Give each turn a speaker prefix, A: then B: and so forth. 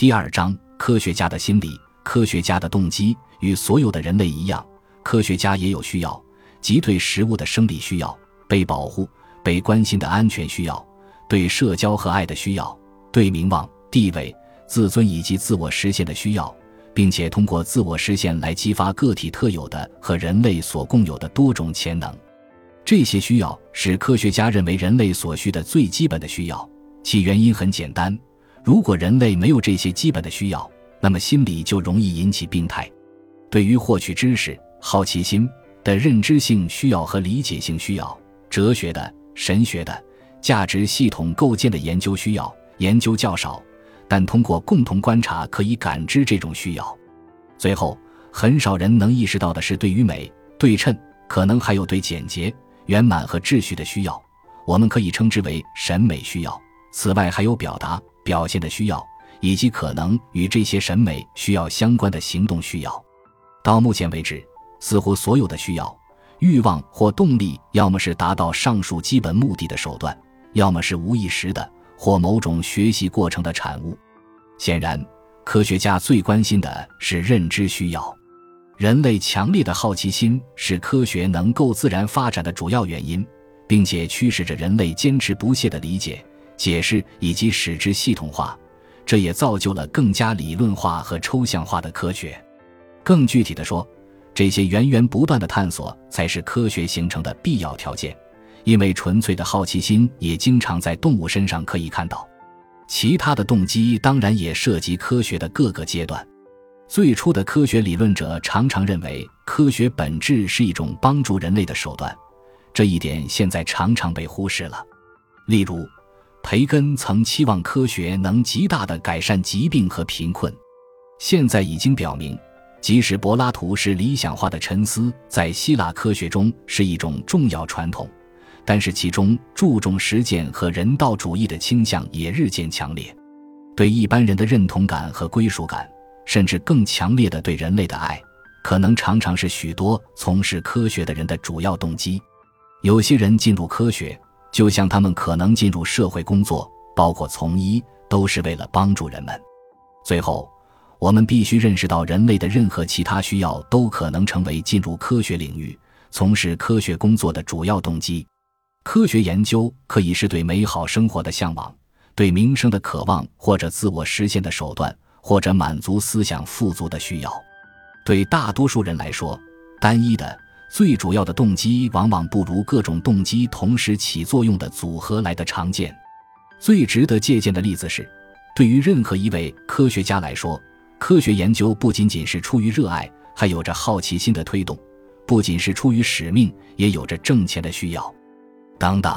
A: 第二章：科学家的心理。科学家的动机与所有的人类一样，科学家也有需要，即对食物的生理需要、被保护、被关心的安全需要、对社交和爱的需要、对名望、地位、自尊以及自我实现的需要，并且通过自我实现来激发个体特有的和人类所共有的多种潜能。这些需要是科学家认为人类所需的最基本的需要。其原因很简单：如果人类没有这些基本的需要，那么心理就容易引起病态。对于获取知识、好奇心的认知性需要和理解性需要，哲学的、神学的、价值系统构建的研究需要，研究较少，但通过共同观察可以感知这种需要。最后，很少人能意识到的是，对于美、对称，可能还有对简洁、圆满和秩序的需要，我们可以称之为审美需要。此外，还有表达、表现的需要，以及可能与这些审美需要相关的行动需要。到目前为止，似乎所有的需要、欲望或动力，要么是达到上述基本目的的手段，要么是无意识的或某种学习过程的产物。显然，科学家最关心的是认知需要。人类强烈的好奇心是科学能够自然发展的主要原因，并且驱使着人类坚持不懈的理解。解释以及使之系统化，这也造就了更加理论化和抽象化的科学。更具体的说，这些源源不断的探索才是科学形成的必要条件。因为纯粹的好奇心也经常在动物身上可以看到。其他的动机当然也涉及科学的各个阶段。最初的科学理论者常常认为，科学本质是一种帮助人类的手段，这一点现在常常被忽视了。例如。培根曾期望科学能极大地改善疾病和贫困，现在已经表明，即使柏拉图式理想化的沉思在希腊科学中是一种重要传统，但是其中注重实践和人道主义的倾向也日渐强烈。对一般人的认同感和归属感，甚至更强烈的对人类的爱，可能常常是许多从事科学的人的主要动机。有些人进入科学。就像他们可能进入社会工作，包括从医，都是为了帮助人们。最后，我们必须认识到，人类的任何其他需要都可能成为进入科学领域、从事科学工作的主要动机。科学研究可以是对美好生活的向往、对名声的渴望，或者自我实现的手段，或者满足思想富足的需要。对大多数人来说，单一的。最主要的动机往往不如各种动机同时起作用的组合来的常见。最值得借鉴的例子是，对于任何一位科学家来说，科学研究不仅仅是出于热爱，还有着好奇心的推动；不仅是出于使命，也有着挣钱的需要。等等。